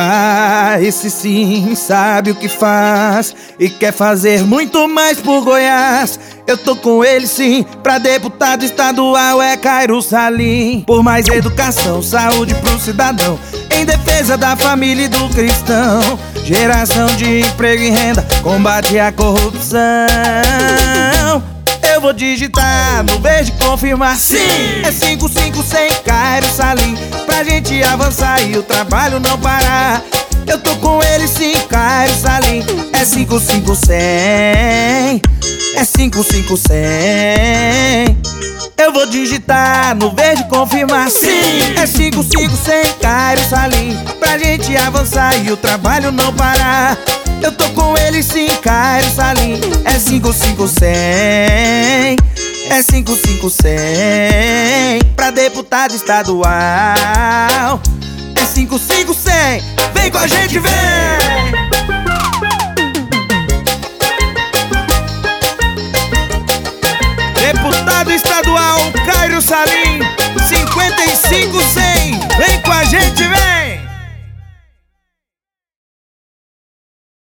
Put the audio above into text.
Ah, esse sim sabe o que faz e quer fazer muito mais por Goiás. Eu tô com ele sim, pra deputado estadual é Cairo Salim. Por mais educação, saúde pro cidadão, em defesa da família e do cristão. Geração de emprego e renda, combate à corrupção. Eu vou digitar no verde confirmar Sim! É 5500 Cairo Salim Pra gente avançar e o trabalho não parar. Eu tô com ele sim, Cairo Salim. É 5500 É 5500 Eu vou digitar no verde confirmar. Sim! É 5500 Cairo Salim. Pra gente avançar e o trabalho não parar. Eu tô com ele sim, Cairo Salim. É 5500 É 5500 Pra deputado estadual É 5500 Vem com a gente, vem! Deputado estadual Cairo Salim 5500